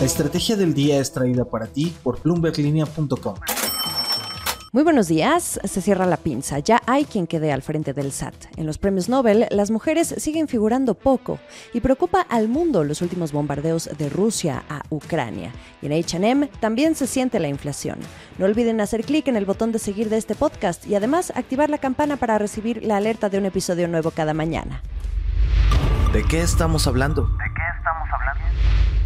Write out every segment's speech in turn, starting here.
La estrategia del día es traída para ti por bloomberglinea.com. Muy buenos días. Se cierra la pinza. Ya hay quien quede al frente del SAT. En los premios Nobel, las mujeres siguen figurando poco y preocupa al mundo los últimos bombardeos de Rusia a Ucrania. Y en HM también se siente la inflación. No olviden hacer clic en el botón de seguir de este podcast y además activar la campana para recibir la alerta de un episodio nuevo cada mañana. ¿De qué estamos hablando?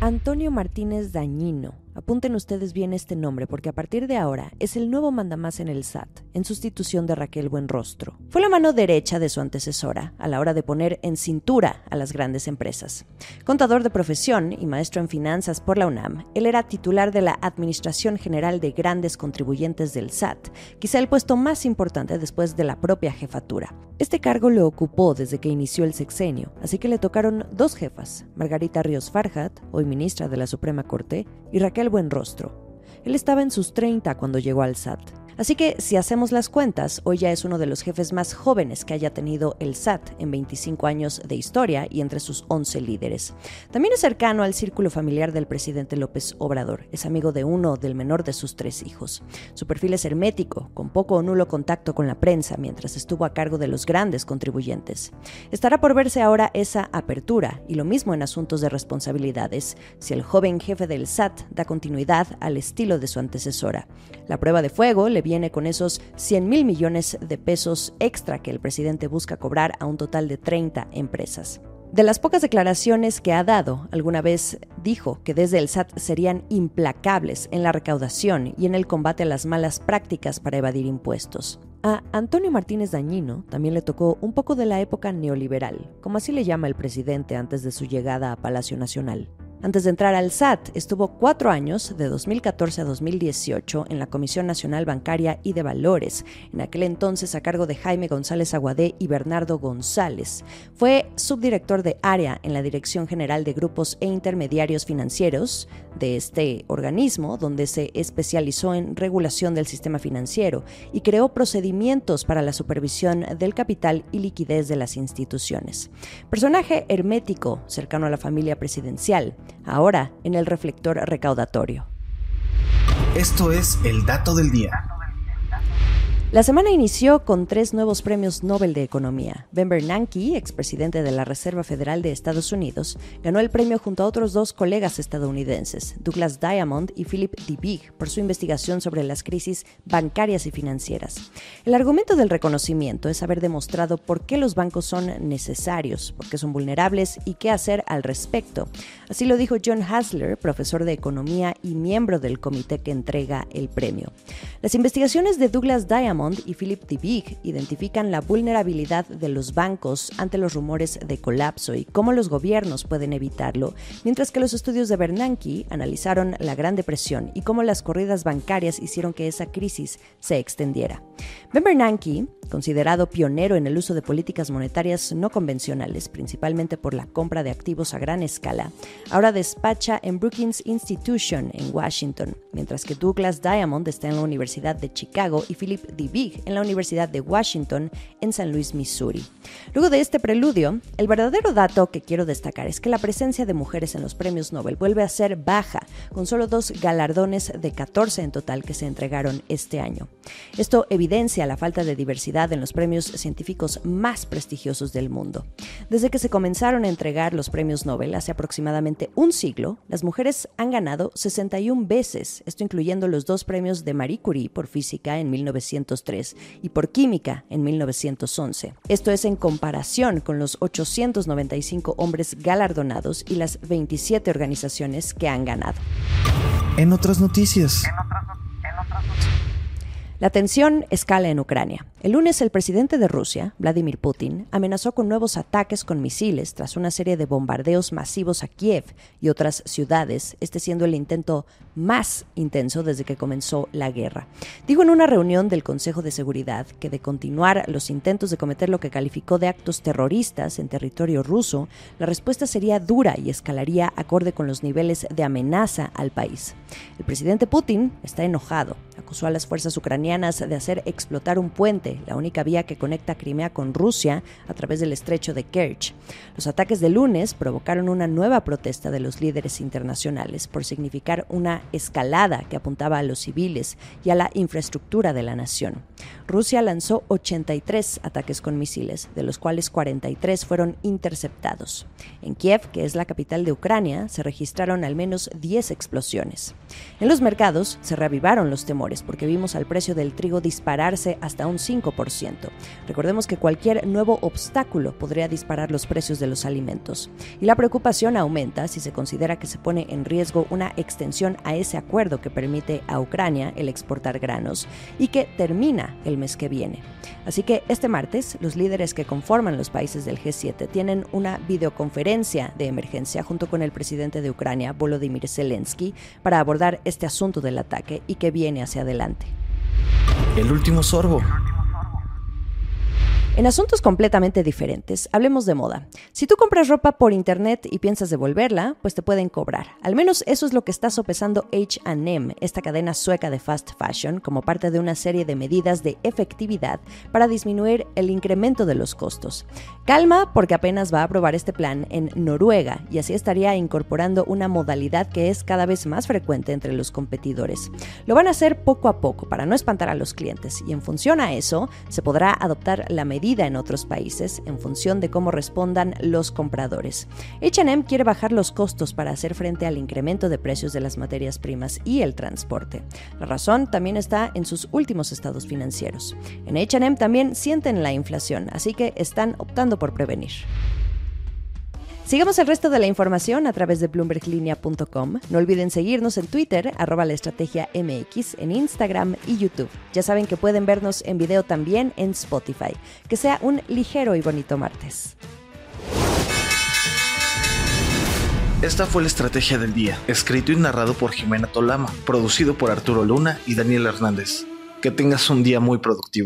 Antonio Martínez Dañino. Apunten ustedes bien este nombre porque a partir de ahora es el nuevo mandamás en el SAT, en sustitución de Raquel Buenrostro. Fue la mano derecha de su antecesora a la hora de poner en cintura a las grandes empresas. Contador de profesión y maestro en finanzas por la UNAM, él era titular de la Administración General de Grandes Contribuyentes del SAT, quizá el puesto más importante después de la propia jefatura. Este cargo lo ocupó desde que inició el sexenio, así que le tocaron dos jefas, Margarita Ríos Farhat, hoy ministra de la Suprema Corte, y Raquel buen rostro. Él estaba en sus 30 cuando llegó al SAT. Así que si hacemos las cuentas, hoy ya es uno de los jefes más jóvenes que haya tenido el SAT en 25 años de historia y entre sus 11 líderes. También es cercano al círculo familiar del presidente López Obrador. Es amigo de uno del menor de sus tres hijos. Su perfil es hermético, con poco o nulo contacto con la prensa mientras estuvo a cargo de los grandes contribuyentes. Estará por verse ahora esa apertura y lo mismo en asuntos de responsabilidades, si el joven jefe del SAT da continuidad al estilo de su antecesora. La prueba de fuego le viene con esos 100 mil millones de pesos extra que el presidente busca cobrar a un total de 30 empresas. De las pocas declaraciones que ha dado, alguna vez dijo que desde el SAT serían implacables en la recaudación y en el combate a las malas prácticas para evadir impuestos. A Antonio Martínez Dañino también le tocó un poco de la época neoliberal, como así le llama el presidente antes de su llegada a Palacio Nacional. Antes de entrar al SAT, estuvo cuatro años, de 2014 a 2018, en la Comisión Nacional Bancaria y de Valores, en aquel entonces a cargo de Jaime González Aguadé y Bernardo González. Fue subdirector de área en la Dirección General de Grupos e Intermediarios Financieros de este organismo, donde se especializó en regulación del sistema financiero y creó procedimientos para la supervisión del capital y liquidez de las instituciones. Personaje hermético, cercano a la familia presidencial, ahora en el reflector recaudatorio. Esto es el dato del día. La semana inició con tres nuevos premios Nobel de Economía. Ben Bernanke, expresidente de la Reserva Federal de Estados Unidos, ganó el premio junto a otros dos colegas estadounidenses, Douglas Diamond y Philip Debig, por su investigación sobre las crisis bancarias y financieras. El argumento del reconocimiento es haber demostrado por qué los bancos son necesarios, por qué son vulnerables y qué hacer al respecto. Así lo dijo John Hasler, profesor de economía y miembro del comité que entrega el premio. Las investigaciones de Douglas Diamond y Philip Big identifican la vulnerabilidad de los bancos ante los rumores de colapso y cómo los gobiernos pueden evitarlo, mientras que los estudios de Bernanke analizaron la Gran Depresión y cómo las corridas bancarias hicieron que esa crisis se extendiera. Ben Bernanke considerado pionero en el uso de políticas monetarias no convencionales, principalmente por la compra de activos a gran escala, ahora despacha en Brookings Institution en Washington, mientras que Douglas Diamond está en la Universidad de Chicago y Philip D. Big en la Universidad de Washington en San Luis, Missouri. Luego de este preludio, el verdadero dato que quiero destacar es que la presencia de mujeres en los premios Nobel vuelve a ser baja, con solo dos galardones de 14 en total que se entregaron este año. Esto evidencia la falta de diversidad en los premios científicos más prestigiosos del mundo. Desde que se comenzaron a entregar los premios Nobel hace aproximadamente un siglo, las mujeres han ganado 61 veces, esto incluyendo los dos premios de Marie Curie por física en 1903 y por química en 1911. Esto es en comparación con los 895 hombres galardonados y las 27 organizaciones que han ganado. En otras noticias. La tensión escala en Ucrania. El lunes el presidente de Rusia, Vladimir Putin, amenazó con nuevos ataques con misiles tras una serie de bombardeos masivos a Kiev y otras ciudades, este siendo el intento más intenso desde que comenzó la guerra. Dijo en una reunión del Consejo de Seguridad que de continuar los intentos de cometer lo que calificó de actos terroristas en territorio ruso, la respuesta sería dura y escalaría acorde con los niveles de amenaza al país. El presidente Putin está enojado, acusó a las fuerzas ucranianas de hacer explotar un puente La única vía que conecta Crimea con Rusia a través del estrecho de Kerch. Los ataques de lunes provocaron una nueva protesta de los líderes internacionales por significar una escalada que apuntaba a los civiles y a la infraestructura de la nación. Rusia lanzó 83 ataques con misiles, de los cuales 43 fueron interceptados. En Kiev, que es la capital de Ucrania, se registraron al menos 10 explosiones. En los mercados se reavivaron los temores porque vimos al precio del trigo dispararse hasta un 5%. Recordemos que cualquier nuevo obstáculo podría disparar los precios de los alimentos. Y la preocupación aumenta si se considera que se pone en riesgo una extensión a ese acuerdo que permite a Ucrania el exportar granos y que termina el mes que viene. Así que este martes los líderes que conforman los países del G7 tienen una videoconferencia de emergencia junto con el presidente de Ucrania, Volodymyr Zelensky, para abordar este asunto del ataque y que viene hacia adelante. El último sorbo. En asuntos completamente diferentes, hablemos de moda. Si tú compras ropa por internet y piensas devolverla, pues te pueden cobrar. Al menos eso es lo que está sopesando HM, esta cadena sueca de fast fashion, como parte de una serie de medidas de efectividad para disminuir el incremento de los costos. Calma, porque apenas va a aprobar este plan en Noruega y así estaría incorporando una modalidad que es cada vez más frecuente entre los competidores. Lo van a hacer poco a poco para no espantar a los clientes y en función a eso se podrá adoptar la en otros países en función de cómo respondan los compradores. HM quiere bajar los costos para hacer frente al incremento de precios de las materias primas y el transporte. La razón también está en sus últimos estados financieros. En HM también sienten la inflación, así que están optando por prevenir. Sigamos el resto de la información a través de bloomberglinea.com. No olviden seguirnos en Twitter, arroba la estrategia MX, en Instagram y YouTube. Ya saben que pueden vernos en video también en Spotify. Que sea un ligero y bonito martes. Esta fue la estrategia del día, escrito y narrado por Jimena Tolama, producido por Arturo Luna y Daniel Hernández. Que tengas un día muy productivo.